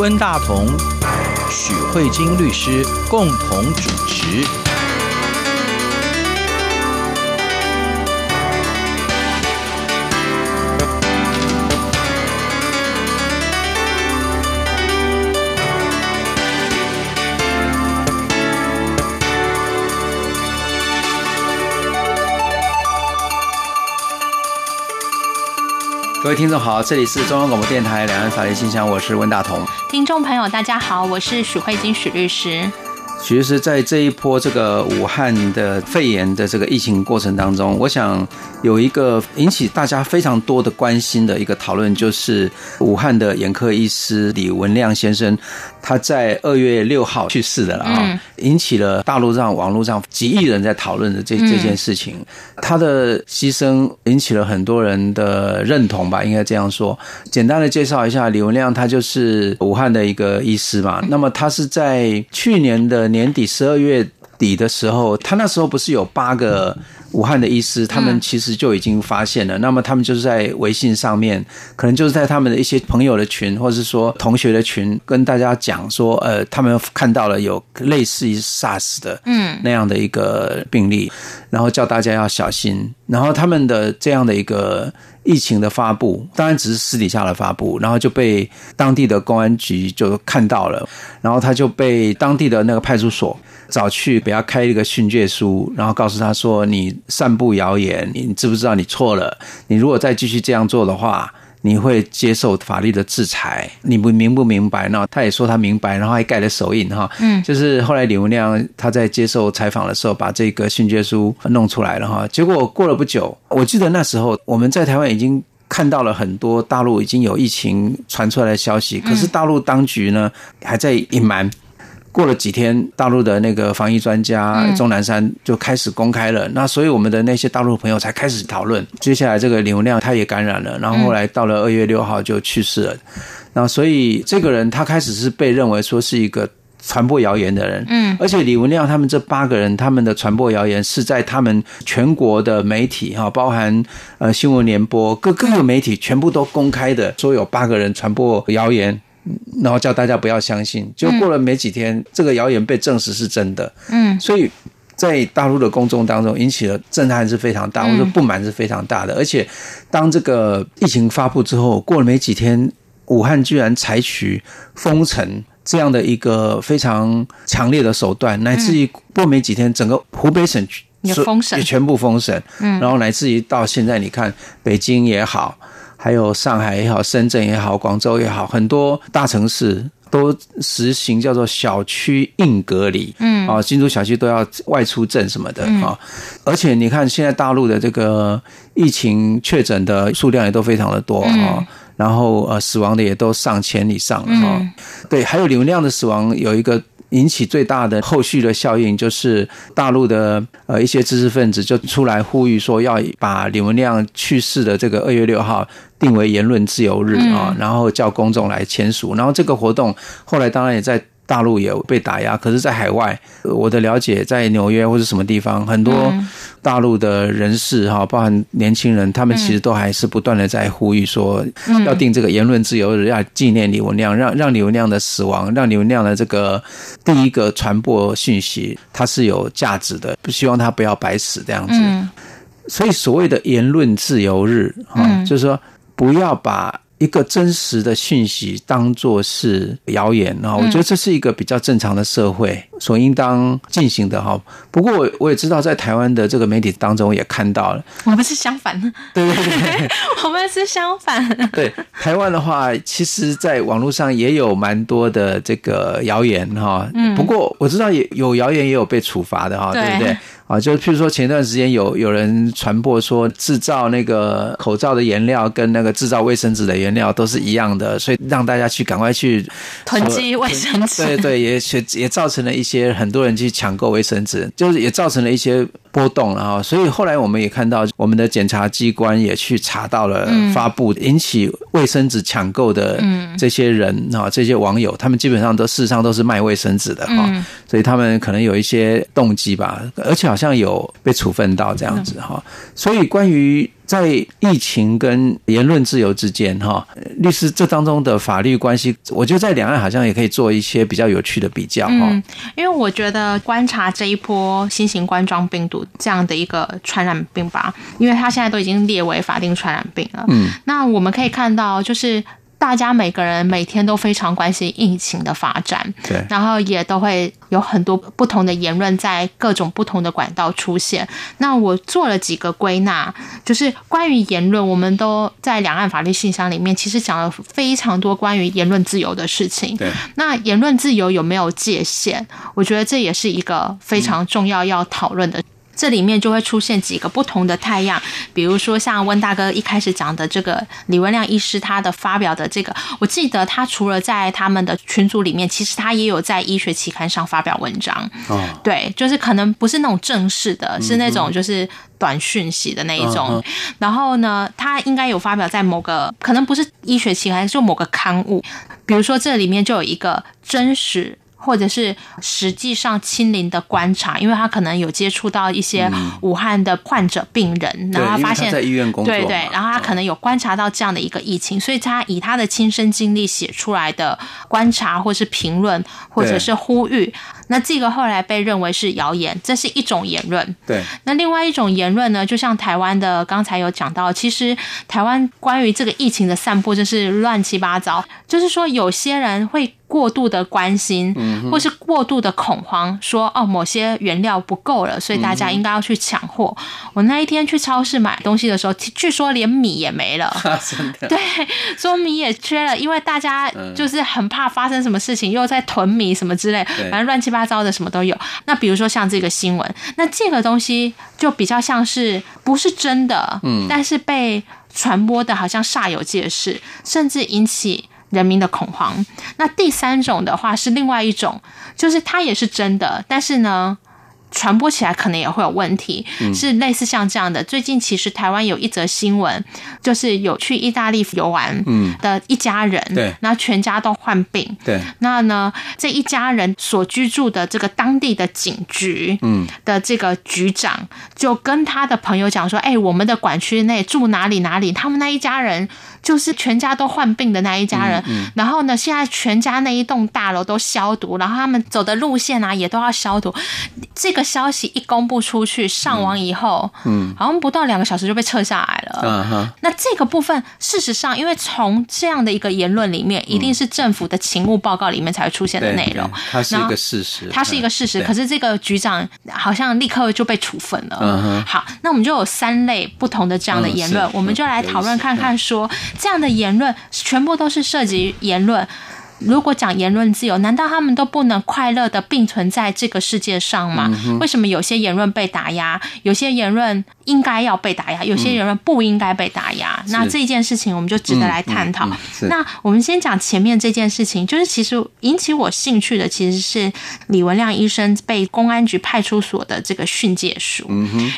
温大同、许慧晶律师共同主持。各位听众好，这里是中央广播电台两岸法律信箱，我是温大同。听众朋友大家好，我是许慧晶许律师。其实，在这一波这个武汉的肺炎的这个疫情过程当中，我想有一个引起大家非常多的关心的一个讨论，就是武汉的眼科医师李文亮先生。他在二月六号去世的了啊，引起了大陆上网络上几亿人在讨论的这这件事情。他的牺牲引起了很多人的认同吧，应该这样说。简单的介绍一下，李文亮他就是武汉的一个医师嘛。那么他是在去年的年底十二月底的时候，他那时候不是有八个武汉的医师，他们其实就已经发现了。那么他们就是在微信上面，可能就是在他们的一些朋友的群，或者是说同学的群，跟大家讲说，呃，他们看到了有类似于 SARS 的，嗯，那样的一个病例，然后叫大家要小心。然后他们的这样的一个疫情的发布，当然只是私底下的发布，然后就被当地的公安局就看到了，然后他就被当地的那个派出所。找去给他开一个训诫书，然后告诉他说：“你散布谣言，你知不知道你错了？你如果再继续这样做的话，你会接受法律的制裁。你不明不明白呢？”他也说他明白，然后还盖了手印哈。嗯，就是后来李文亮他在接受采访的时候，把这个训诫书弄出来了哈。结果过了不久，我记得那时候我们在台湾已经看到了很多大陆已经有疫情传出来的消息，可是大陆当局呢还在隐瞒。过了几天，大陆的那个防疫专家钟南山就开始公开了，那所以我们的那些大陆朋友才开始讨论。接下来这个李文亮他也感染了，然后后来到了二月六号就去世了。那所以这个人他开始是被认为说是一个传播谣言的人，嗯，而且李文亮他们这八个人他们的传播谣言是在他们全国的媒体哈，包含呃新闻联播各各个媒体全部都公开的说有八个人传播谣言。然后叫大家不要相信，就过了没几天，嗯、这个谣言被证实是真的。嗯，所以在大陆的公众当中引起了震撼是非常大，或者不满是非常大的。而且当这个疫情发布之后，过了没几天，武汉居然采取封城这样的一个非常强烈的手段，乃至于过没几天，整个湖北省也封省，也全部封省。嗯，然后乃至于到现在，你看北京也好。还有上海也好，深圳也好，广州也好，很多大城市都实行叫做小区硬隔离，嗯，啊，进出小区都要外出证什么的啊。而且你看，现在大陆的这个疫情确诊的数量也都非常的多啊，然后呃，死亡的也都上千以上了哈。对，还有李文亮的死亡有一个。引起最大的后续的效应，就是大陆的呃一些知识分子就出来呼吁说，要把李文亮去世的这个二月六号定为言论自由日啊，然后叫公众来签署，然后这个活动后来当然也在。大陆也被打压，可是，在海外，我的了解，在纽约或者什么地方，很多大陆的人士哈，包含年轻人，他们其实都还是不断的在呼吁说，要定这个言论自由日，要纪念李文亮，让让李文亮的死亡，让李文亮的这个第一个传播讯息，它是有价值的，不希望他不要白死这样子。所以，所谓的言论自由日，哈，就是说，不要把。一个真实的讯息当做是谣言啊，我觉得这是一个比较正常的社会所应当进行的哈。不过我我也知道，在台湾的这个媒体当中，我也看到了，我们是相反的，对对对，我们是相反。对台湾的话，其实在网络上也有蛮多的这个谣言哈。嗯，不过我知道也有谣言也有被处罚的哈，对不对？啊，就譬如说，前段时间有有人传播说，制造那个口罩的原料跟那个制造卫生纸的原料都是一样的，所以让大家去赶快去囤积卫生纸。对对，也也造成了一些很多人去抢购卫生纸，就是也造成了一些。波动了哈，所以后来我们也看到，我们的检察机关也去查到了发布引起卫生纸抢购的这些人哈，这些网友，他们基本上都事实上都是卖卫生纸的哈，所以他们可能有一些动机吧，而且好像有被处分到这样子哈。所以关于在疫情跟言论自由之间，哈，律师这当中的法律关系，我觉得在两岸好像也可以做一些比较有趣的比较，哈。嗯，因为我觉得观察这一波新型冠状病毒这样的一个传染病吧，因为它现在都已经列为法定传染病了。嗯，那我们可以看到，就是。大家每个人每天都非常关心疫情的发展，对，然后也都会有很多不同的言论在各种不同的管道出现。那我做了几个归纳，就是关于言论，我们都在两岸法律信箱里面其实讲了非常多关于言论自由的事情。对，那言论自由有没有界限？我觉得这也是一个非常重要要讨论的。这里面就会出现几个不同的太阳，比如说像温大哥一开始讲的这个李文亮医师，他的发表的这个，我记得他除了在他们的群组里面，其实他也有在医学期刊上发表文章。哦，对，就是可能不是那种正式的，是那种就是短讯息的那一种。然后呢，他应该有发表在某个可能不是医学期刊，就某个刊物，比如说这里面就有一个真实。或者是实际上亲临的观察，因为他可能有接触到一些武汉的患者病人，嗯、然后他发现他在医院工作，对对，然后他可能有观察到这样的一个疫情，嗯、所以他以他的亲身经历写出来的观察，或是评论，或者是呼吁，那这个后来被认为是谣言，这是一种言论。对，那另外一种言论呢，就像台湾的刚才有讲到，其实台湾关于这个疫情的散布就是乱七八糟，就是说有些人会。过度的关心，或是过度的恐慌，说哦，某些原料不够了，所以大家应该要去抢货。我那一天去超市买东西的时候，据说连米也没了，对，说米也缺了，因为大家就是很怕发生什么事情，又在囤米什么之类，反正乱七八糟的什么都有。那比如说像这个新闻，那这个东西就比较像是不是真的，嗯，但是被传播的好像煞有介事，甚至引起。人民的恐慌。那第三种的话是另外一种，就是它也是真的，但是呢，传播起来可能也会有问题，是类似像这样的。最近其实台湾有一则新闻，就是有去意大利游玩的一家人，对，那全家都患病，对，那呢，这一家人所居住的这个当地的警局，嗯，的这个局长就跟他的朋友讲说，哎，我们的管区内住哪里哪里，他们那一家人就是全家都患病的那一家人，然后呢，现在全家那一栋大楼都消毒，然后他们走的路线啊也都要消毒，这个。消息一公布出去，上网以后，嗯，好像不到两个小时就被撤下来了。那这个部分，事实上，因为从这样的一个言论里面，一定是政府的勤务报告里面才会出现的内容。它是一个事实，它是一个事实。可是这个局长好像立刻就被处分了。嗯哼，好，那我们就有三类不同的这样的言论，我们就来讨论看看，说这样的言论全部都是涉及言论。如果讲言论自由，难道他们都不能快乐的并存在这个世界上吗？为什么有些言论被打压，有些言论应该要被打压，有些言论不应该被打压？那这件事情我们就值得来探讨。那我们先讲前面这件事情，就是其实引起我兴趣的其实是李文亮医生被公安局派出所的这个训诫书。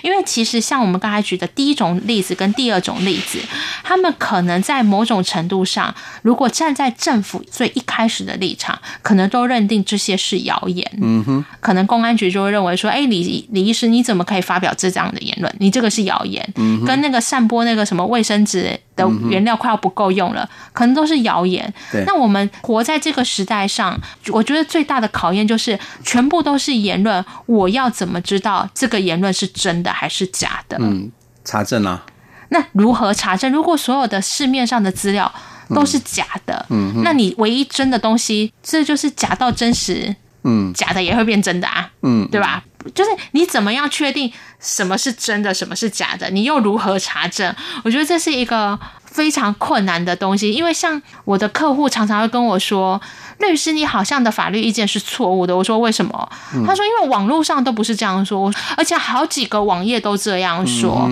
因为其实像我们刚才举的第一种例子跟第二种例子，他们可能在某种程度上，如果站在政府最一开始的立场，可能都认定这些是谣言。嗯哼，可能公安局就会认为说，哎，李李医师，你怎么可以发表这样的言论？你这个是谣言。嗯，跟那个散播那个什么卫生纸的原料快要不够用了，可能都是谣言。对，那我们活在这个时代上，我觉得最大的考验就是全部都是言论，我要怎么知道这个言论是真的还是假的？嗯，查证啊。那如何查证？如果所有的市面上的资料，都是假的，嗯，那你唯一真的东西，这就是假到真实，嗯，假的也会变真的啊，嗯，对吧？就是你怎么样确定什么是真的，什么是假的？你又如何查证？我觉得这是一个非常困难的东西，因为像我的客户常常会跟我说，律师，你好像的法律意见是错误的。我说为什么？他说因为网络上都不是这样说，而且好几个网页都这样说，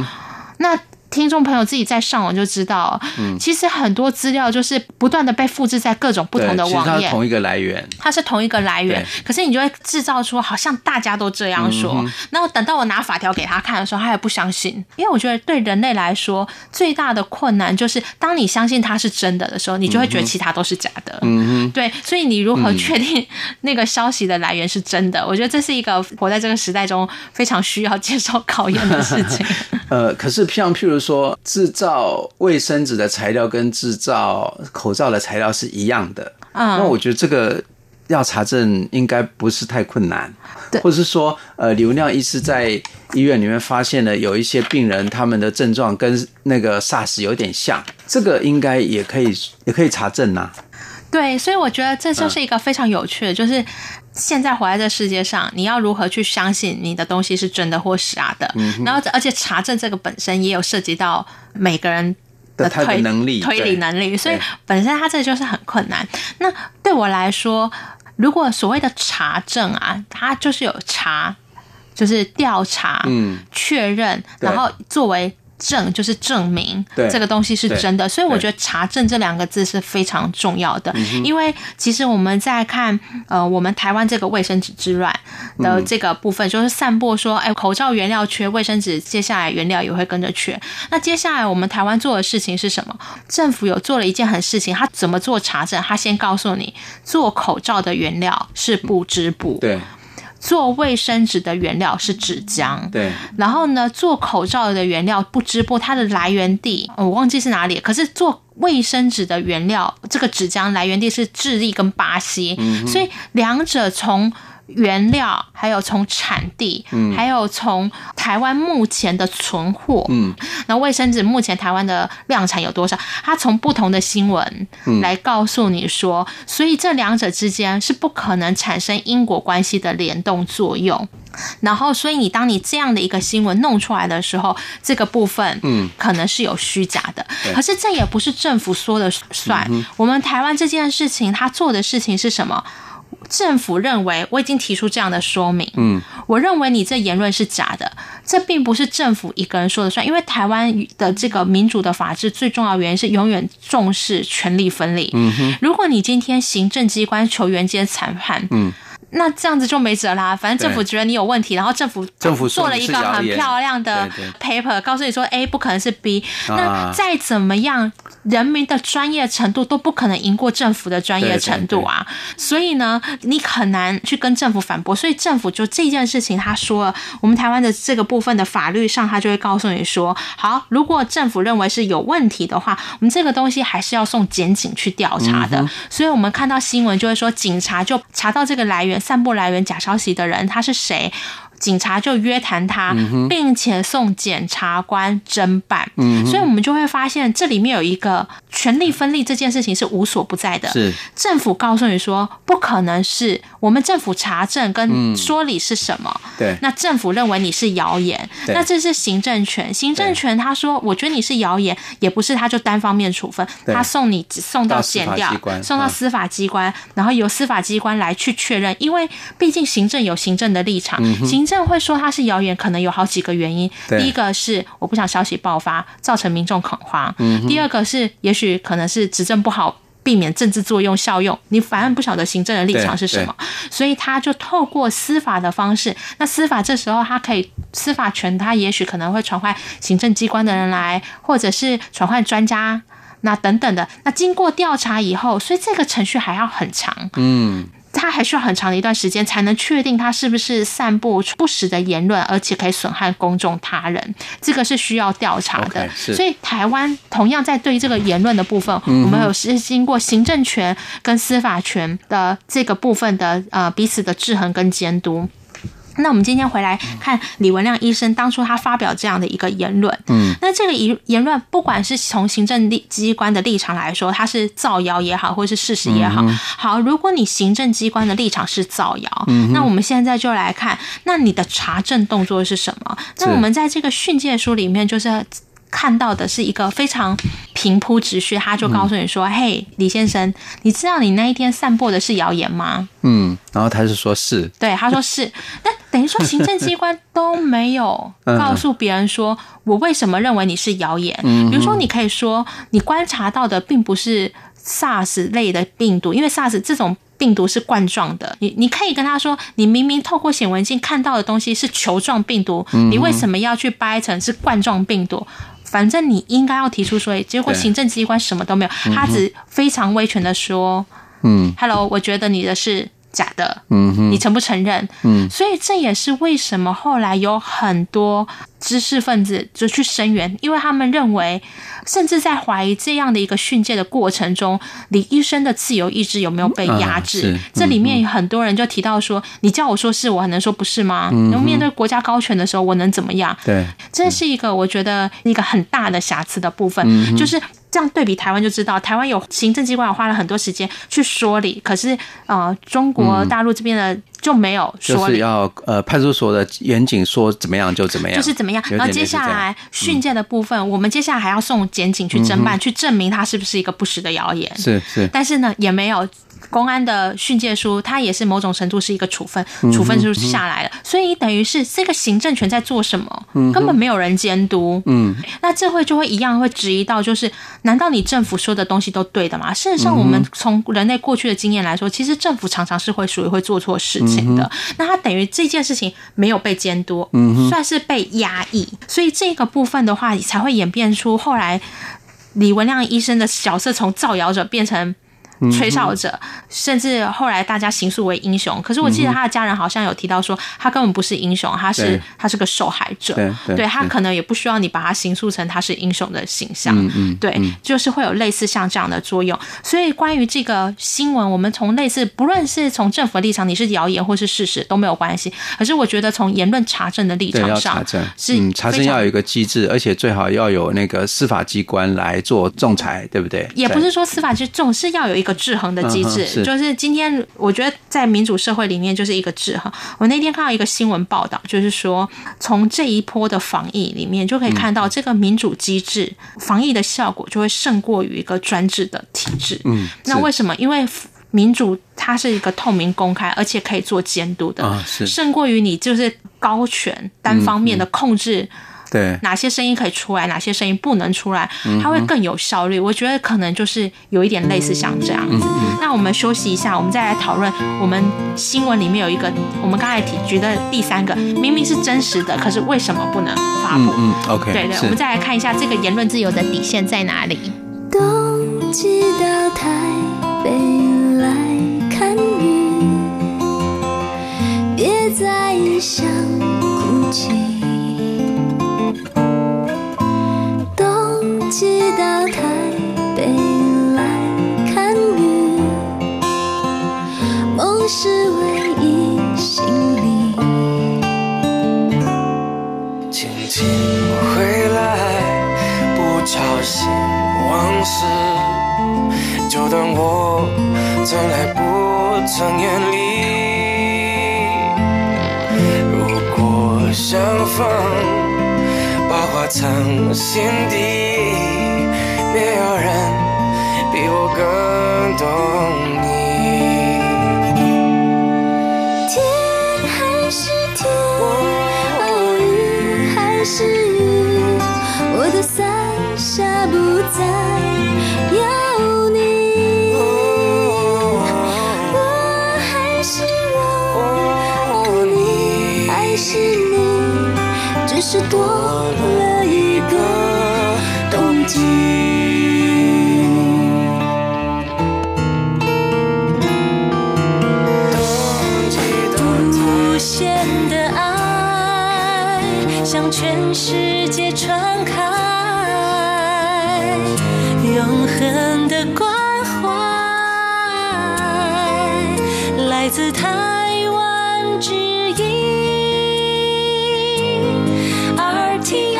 那。听众朋友自己在上网就知道，嗯，其实很多资料就是不断的被复制在各种不同的网页，它同一个来源，它是同一个来源，可是你就会制造出好像大家都这样说，那我等到我拿法条给他看的时候，他也不相信，因为我觉得对人类来说最大的困难就是，当你相信它是真的的时候，你就会觉得其他都是假的，嗯哼，对，所以你如何确定那个消息的来源是真的？我觉得这是一个活在这个时代中非常需要接受考验的事情。呃，可是像譬如说，制造卫生纸的材料跟制造口罩的材料是一样的，嗯，那我觉得这个要查证应该不是太困难，对，或者是说，呃，李文亮医师在医院里面发现了有一些病人他们的症状跟那个 SARS 有点像，这个应该也可以也可以查证呐、啊。对，所以我觉得这就是一个非常有趣的，就是现在活在这世界上，你要如何去相信你的东西是真的或假的？嗯，然后而且查证这个本身也有涉及到每个人的推的能力、推理能力，所以本身它这就是很困难。那对我来说，如果所谓的查证啊，它就是有查，就是调查、嗯，确认，然后作为。证就是证明这个东西是真的，所以我觉得查证这两个字是非常重要的。因为其实我们在看呃，我们台湾这个卫生纸之乱的这个部分，就是散播说，哎，口罩原料缺，卫生纸接下来原料也会跟着缺。那接下来我们台湾做的事情是什么？政府有做了一件很事情，他怎么做查证？他先告诉你，做口罩的原料是不织布。对。做卫生纸的原料是纸浆，对。然后呢，做口罩的原料不织布，它的来源地我忘记是哪里。可是做卫生纸的原料，这个纸浆来源地是智利跟巴西，嗯、所以两者从。原料，还有从产地，嗯，还有从台湾目前的存货，嗯，那卫生纸目前台湾的量产有多少？它从不同的新闻来告诉你说，嗯，所以这两者之间是不可能产生因果关系的联动作用。然后，所以你当你这样的一个新闻弄出来的时候，这个部分，嗯，可能是有虚假的。可是这也不是政府说了算。我们台湾这件事情，他做的事情是什么？政府认为我已经提出这样的说明，嗯，我认为你这言论是假的，这并不是政府一个人说了算，因为台湾的这个民主的法治最重要原因是永远重视权力分立。嗯哼，如果你今天行政机关球员间裁判，嗯。那这样子就没辙啦，反正政府觉得你有问题，然后政府政府做了一个很漂亮的 paper，告诉你说 A 不可能是 B，那再怎么样，人民的专业程度都不可能赢过政府的专业程度啊，所以呢，你很难去跟政府反驳，所以政府就这件事情，他说了，我们台湾的这个部分的法律上，他就会告诉你说，好，如果政府认为是有问题的话，我们这个东西还是要送检警去调查的，所以我们看到新闻就会说，警察就查到这个来源。散布来源假消息的人，他是谁？警察就约谈他，并且送检察官侦办。嗯，所以我们就会发现，这里面有一个权力分立这件事情是无所不在的。是政府告诉你说，不可能是我们政府查证跟说理是什么？对，那政府认为你是谣言，那这是行政权。行政权他说，我觉得你是谣言，也不是他就单方面处分，他送你送到检调，送到司法机关，然后由司法机关来去确认，因为毕竟行政有行政的立场，行。这样会说它是谣言，可能有好几个原因。第一个是我不想消息爆发，造成民众恐慌。嗯。第二个是也许可能是执政不好，避免政治作用效用。你反而不晓得行政的立场是什么，所以他就透过司法的方式。那司法这时候他可以司法权，他也许可能会传唤行政机关的人来，或者是传唤专家，那等等的。那经过调查以后，所以这个程序还要很长。嗯。他还需要很长的一段时间才能确定他是不是散布不实的言论，而且可以损害公众他人，这个是需要调查的。Okay, 所以台湾同样在对这个言论的部分，我们有是经过行政权跟司法权的这个部分的呃彼此的制衡跟监督。那我们今天回来看李文亮医生当初他发表这样的一个言论，嗯，那这个言言论不管是从行政立机关的立场来说，他是造谣也好，或是事实也好，好，如果你行政机关的立场是造谣，嗯，那我们现在就来看，那你的查证动作是什么？那我们在这个训诫书里面就是。看到的是一个非常平铺直叙，他就告诉你说：“嗯、嘿，李先生，你知道你那一天散播的是谣言吗？”嗯，然后他是说是，对，他说是。那 等于说行政机关都没有 告诉别人说，我为什么认为你是谣言？比如说，你可以说你观察到的并不是 SARS 类的病毒，因为 SARS 这种病毒是冠状的。你你可以跟他说，你明明透过显微镜看到的东西是球状病毒，你为什么要去掰成是冠状病毒？反正你应该要提出说，结果行政机关什么都没有，他只非常威权的说，嗯，Hello，我觉得你的是假的，嗯哼，你承不承认？嗯，所以这也是为什么后来有很多知识分子就去声援，因为他们认为，甚至在怀疑这样的一个训诫的过程中，李医生的自由意志有没有被压制？啊、这里面很多人就提到说：“你叫我说是，我还能说不是吗？然后面对国家高权的时候，我能怎么样？”对，这是一个我觉得一个很大的瑕疵的部分，就是。这样对比台湾就知道，台湾有行政机关花了很多时间去说理，可是呃，中国大陆这边的就没有说理，就是要呃派出所的员警说怎么样就怎么样，就是怎么样。然后接下来训诫的部分，我们接下来还要送检警去侦办，去证明他是不是一个不实的谣言。是是，但是呢，也没有。公安的训诫书，它也是某种程度是一个处分，处分就下来了，所以等于是这个行政权在做什么，嗯、根本没有人监督。嗯，那这会就会一样会质疑到，就是难道你政府说的东西都对的吗？事实上，我们从人类过去的经验来说，其实政府常常是会属于会做错事情的。嗯、那它等于这件事情没有被监督，嗯，算是被压抑，所以这个部分的话，才会演变出后来李文亮医生的角色从造谣者变成。吹哨者，甚至后来大家形塑为英雄。可是我记得他的家人好像有提到说，他根本不是英雄，他是他是个受害者。对，对他可能也不需要你把他形塑成他是英雄的形象。嗯对，就是会有类似像这样的作用。所以关于这个新闻，我们从类似不论是从政府立场，你是谣言或是事实都没有关系。可是我觉得从言论查证的立场上，是嗯，查证要有一个机制，而且最好要有那个司法机关来做仲裁，对不对？也不是说司法机总是要有一个。制衡的机制，是就是今天我觉得在民主社会里面就是一个制衡。我那天看到一个新闻报道，就是说从这一波的防疫里面就可以看到，这个民主机制防疫的效果就会胜过于一个专制的体制。嗯，那为什么？因为民主它是一个透明公开，而且可以做监督的，胜过于你就是高权单方面的控制。对，哪些声音可以出来，哪些声音不能出来，它会更有效率。我觉得可能就是有一点类似像这样子。那我们休息一下，我们再来讨论。我们新闻里面有一个，我们刚才提举的第三个，明明是真实的，可是为什么不能发布？嗯，OK，对对，我们再来看一下这个言论自由的底线在哪里。冬季到台北来看雨，别再想哭泣。到台北来看雨，梦是唯一行李。轻轻回来，不吵醒往事，就当我从来不曾远离。如果相逢，藏心底。没有人比我更懂你。全世界传开，永恒的关怀，来自台湾之音 RTI。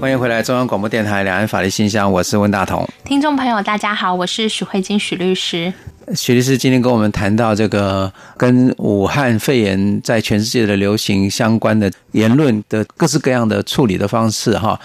欢迎回来，中央广播电台两岸法律信箱，我是温大同。听众朋友，大家好，我是许慧金许律师。许律师今天跟我们谈到这个跟武汉肺炎在全世界的流行相关的言论的各式各样的处理的方式哈。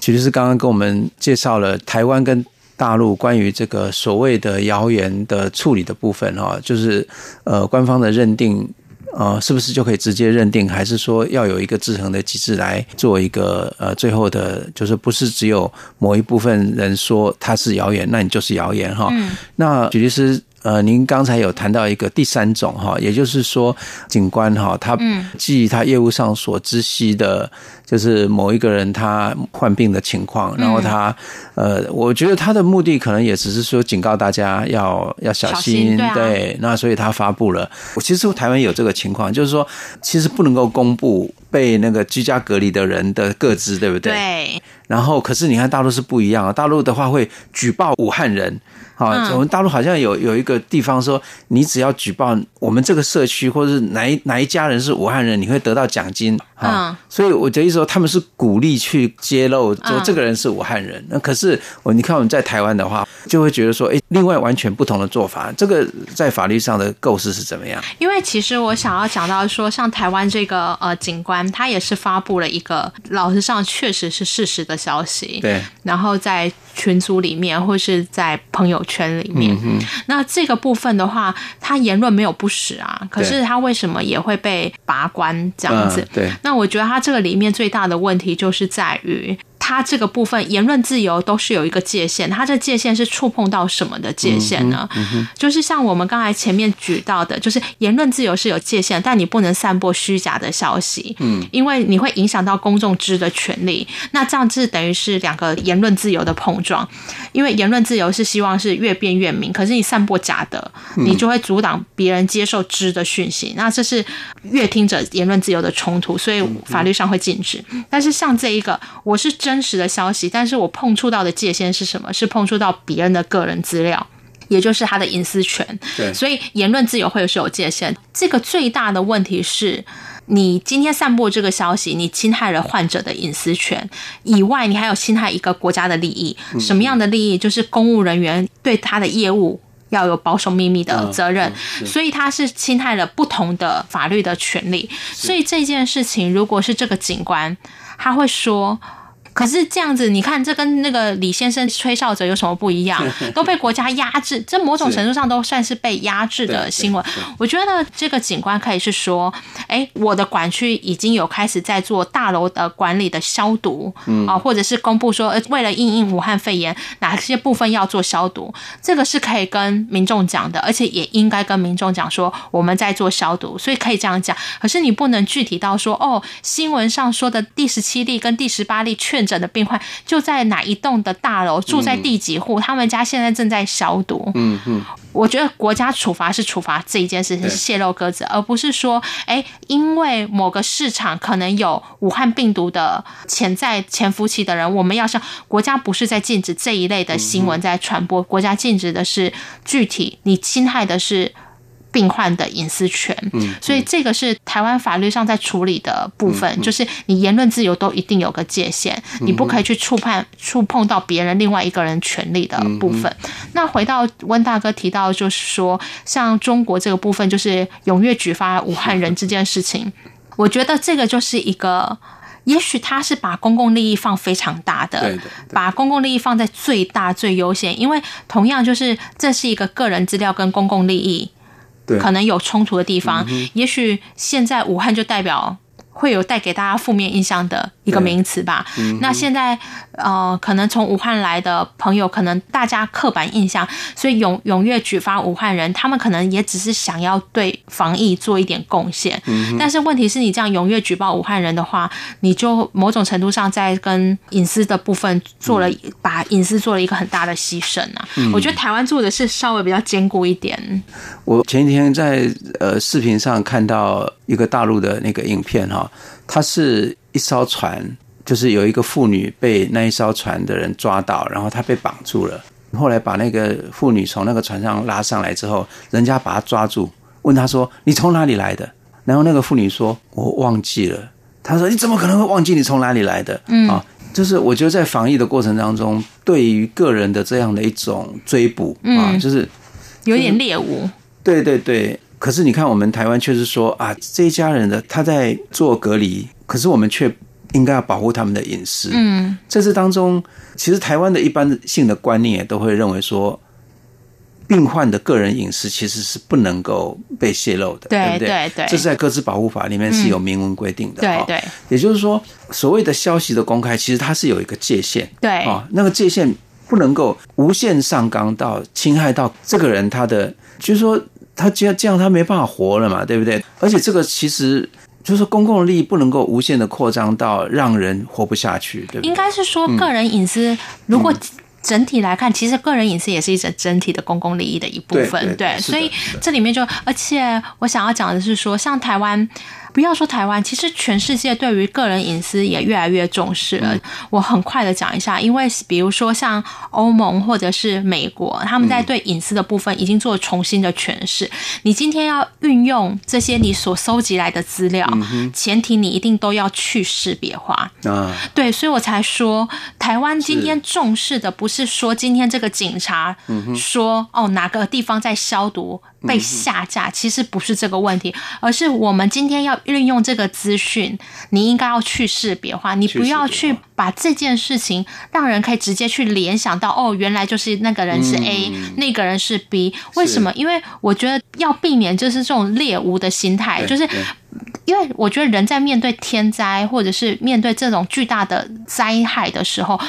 许律师刚刚跟我们介绍了台湾跟大陆关于这个所谓的谣言的处理的部分哈，就是呃官方的认定。呃，是不是就可以直接认定，还是说要有一个制衡的机制来做一个呃最后的，就是不是只有某一部分人说它是谣言，那你就是谣言哈？嗯。那许律师呃，您刚才有谈到一个第三种哈，也就是说，警官哈，他基于他业务上所知悉的，就是某一个人他患病的情况，然后他呃，我觉得他的目的可能也只是说警告大家要要小心，对，啊、对，那所以他发布了。我其实台湾有这个情况，就是说，其实不能够公布被那个居家隔离的人的个资，对不对？对。然后，可是你看大陆是不一样啊，大陆的话会举报武汉人。好，我们大陆好像有有一个地方说，你只要举报我们这个社区或者是哪一哪一家人是武汉人，你会得到奖金。嗯，所以我的意思说，他们是鼓励去揭露说这个人是武汉人。那可是我你看我们在台湾的话，就会觉得说，哎，另外完全不同的做法，这个在法律上的构思是怎么样？因为其实我想要讲到说，像台湾这个呃警官，他也是发布了一个老实上确实是事实的消息。对，然后在群组里面或是在朋友圈里面，嗯、那这个部分的话，他言论没有不实啊，可是他为什么也会被拔关这样子？嗯、对，那我觉得他这个里面最大的问题就是在于。它这个部分言论自由都是有一个界限，它这界限是触碰到什么的界限呢？嗯嗯、就是像我们刚才前面举到的，就是言论自由是有界限，但你不能散播虚假的消息，嗯，因为你会影响到公众知的权利。那这样子等于是两个言论自由的碰撞，因为言论自由是希望是越辩越明，可是你散播假的，你就会阻挡别人接受知的讯息，那这是越听者言论自由的冲突，所以法律上会禁止。但是像这一个，我是真。真实的消息，但是我碰触到的界限是什么？是碰触到别人的个人资料，也就是他的隐私权。对，所以言论自由会是有界限。这个最大的问题是，你今天散布这个消息，你侵害了患者的隐私权以外，你还有侵害一个国家的利益。什么样的利益？就是公务人员对他的业务要有保守秘密的责任，所以他是侵害了不同的法律的权利。所以这件事情，如果是这个警官，他会说。可是这样子，你看这跟那个李先生吹哨者有什么不一样？都被国家压制，这某种程度上都算是被压制的新闻。我觉得这个警官可以是说，哎，我的管区已经有开始在做大楼的管理的消毒，啊，或者是公布说，为了应应武汉肺炎，哪些部分要做消毒，这个是可以跟民众讲的，而且也应该跟民众讲说我们在做消毒，所以可以这样讲。可是你不能具体到说，哦，新闻上说的第十七例跟第十八例确诊的病患就在哪一栋的大楼，住在第几户？他们家现在正在消毒。嗯嗯，我觉得国家处罚是处罚这一件事情是泄露鸽子，而不是说，哎，因为某个市场可能有武汉病毒的潜在潜伏期的人，我们要像国家不是在禁止这一类的新闻在传播，国家禁止的是具体你侵害的是。病患的隐私权，所以这个是台湾法律上在处理的部分，就是你言论自由都一定有个界限，你不可以去触判触碰到别人另外一个人权利的部分。那回到温大哥提到，就是说像中国这个部分，就是踊跃举发武汉人这件事情，我觉得这个就是一个，也许他是把公共利益放非常大的，把公共利益放在最大最优先，因为同样就是这是一个个人资料跟公共利益。可能有冲突的地方，嗯、也许现在武汉就代表会有带给大家负面印象的一个名词吧。嗯、那现在。呃，可能从武汉来的朋友，可能大家刻板印象，所以踊踊跃举发武汉人，他们可能也只是想要对防疫做一点贡献。嗯。但是问题是你这样踊跃举报武汉人的话，你就某种程度上在跟隐私的部分做了，把隐私做了一个很大的牺牲啊。嗯。我觉得台湾做的是稍微比较坚固一点。我前几天在呃视频上看到一个大陆的那个影片哈，它是一艘船。就是有一个妇女被那一艘船的人抓到，然后她被绑住了。后来把那个妇女从那个船上拉上来之后，人家把她抓住，问她说：“你从哪里来的？”然后那个妇女说：“我忘记了。”她说：“你怎么可能会忘记你从哪里来的？”嗯，啊，就是我觉得在防疫的过程当中，对于个人的这样的一种追捕啊，就是有点猎物。对对对。可是你看，我们台湾却是说啊，这一家人的他在做隔离，可是我们却。应该要保护他们的隐私。嗯，在这当中，其实台湾的一般性的观念也都会认为说，病患的个人隐私其实是不能够被泄露的，对不对？对对，这是在个自保护法里面是有明文规定的。对对，也就是说，所谓的消息的公开，其实它是有一个界限。对啊，那个界限不能够无限上纲到侵害到这个人他的，就是说他这样这样他没办法活了嘛，对不对？而且这个其实就是公共利益不能够无限的扩张到让人活不下去，对不对？应该是说个人隐私，如果、嗯。整体来看，其实个人隐私也是一整整体的公共利益的一部分，对，对，对，所以这里面就，而且我想要讲的是说，像台湾。不要说台湾，其实全世界对于个人隐私也越来越重视了。我很快的讲一下，因为比如说像欧盟或者是美国，他们在对隐私的部分已经做重新的诠释。你今天要运用这些你所收集来的资料，前提你一定都要去识别化啊。对，所以我才说，台湾今天重视的不是说今天这个警察说哦哪个地方在消毒。被下架其实不是这个问题，而是我们今天要运用这个资讯，你应该要去识别化，你不要去把这件事情让人可以直接去联想到哦，原来就是那个人是 A，那个人是 B，为什么？因为我觉得要避免就是这种猎物的心态，就是因为我觉得人在面对天灾或者是面对这种巨大的灾害的时候。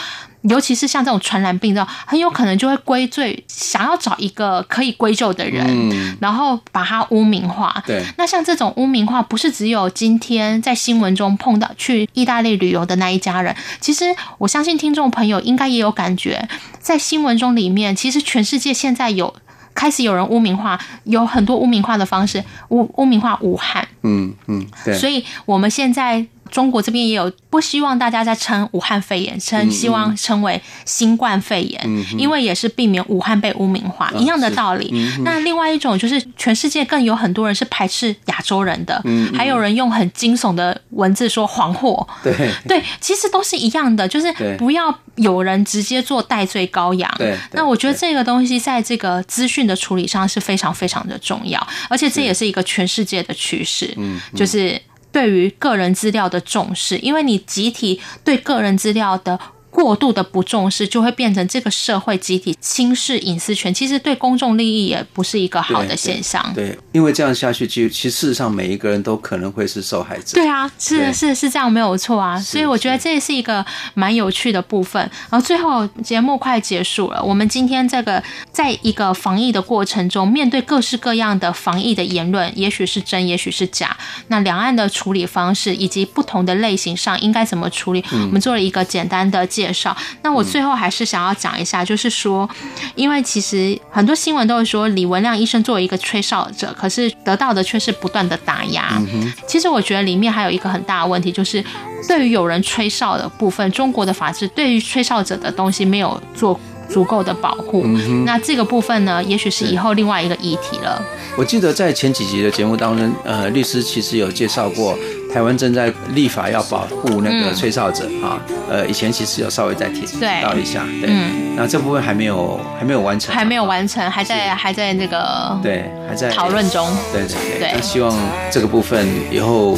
尤其是像这种传染病，这种很有可能就会归罪，想要找一个可以归咎的人，嗯，然后把他污名化。对，那像这种污名化，不是只有今天在新闻中碰到去意大利旅游的那一家人。其实我相信听众朋友应该也有感觉，在新闻中里面，其实全世界现在有开始有人污名化，有很多污名化的方式，污污名化武汉。嗯嗯，对。所以我们现在。中国这边也有不希望大家再称武汉肺炎，称希望称为新冠肺炎，嗯，因为也是避免武汉被污名化，嗯，一样的道理，嗯。那另外一种就是全世界更有很多人是排斥亚洲人的，嗯，还有人用很惊悚的文字说黄祸，对。对，其实都是一样的，就是不要有人直接做代罪羔羊。那我觉得这个东西在这个资讯的处理上是非常非常的重要，而且这也是一个全世界的趋势，嗯，就是。对于个人资料的重视，因为你集体对个人资料的。过度的不重视，就会变成这个社会集体轻视隐私权。其实对公众利益也不是一个好的现象。对，对，因为这样下去，其实其实事实上每一个人都可能会是受害者。对啊，是是是这样，没有错啊。所以我觉得这也是一个蛮有趣的部分。然后最后节目快结束了，我们今天这个在一个防疫的过程中，面对各式各样的防疫的言论，也许是真，也许是假。那两岸的处理方式以及不同的类型上应该怎么处理，我们做了一个简单的介绍。那我最后还是想要讲一下，就是说，因为其实很多新闻都会说李文亮医生作为一个吹哨者，可是得到的却是不断的打压。其实我觉得里面还有一个很大的问题，就是对于有人吹哨的部分，中国的法制对于吹哨者的东西没有做足够的保护。那这个部分呢，也许是以后另外一个议题了。我记得在前几集的节目当中，呃，律师其实有介绍过。台湾正在立法要保护那个吹哨者啊、嗯，呃，以前其实有稍微再提到一下，对，嗯，那这部分还没有还没有完成，还没有完成，还在还在那个对还在讨论中，对对对，对，那希望这个部分以后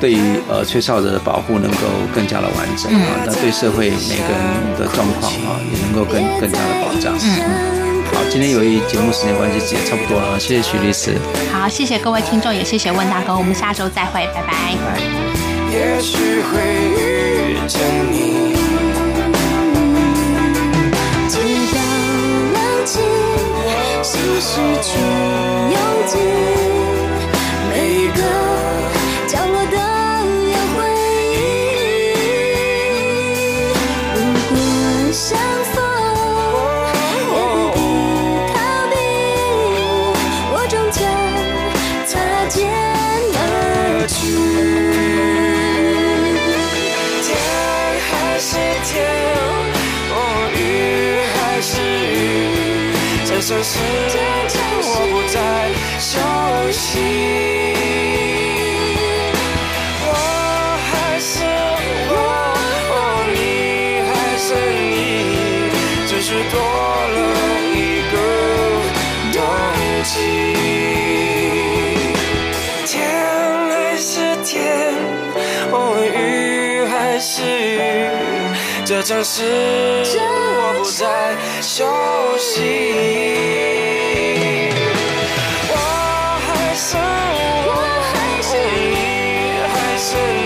对于呃吹哨者的保护能够更加的完整啊，那、嗯、对社会每个人的状况啊也能够更更加的保障，嗯。好，今天由于节目时间关系，也差不多了。谢谢徐律师。好，谢谢各位听众，也谢谢温大哥。我们下周再会，拜拜。也许会遇见你。直到去勇气，这城市我不再熟悉，我还是我，你还是你，只是多了一个冬季。天还是天，雨还是，这城市我不再熟悉。是多了一个冬季。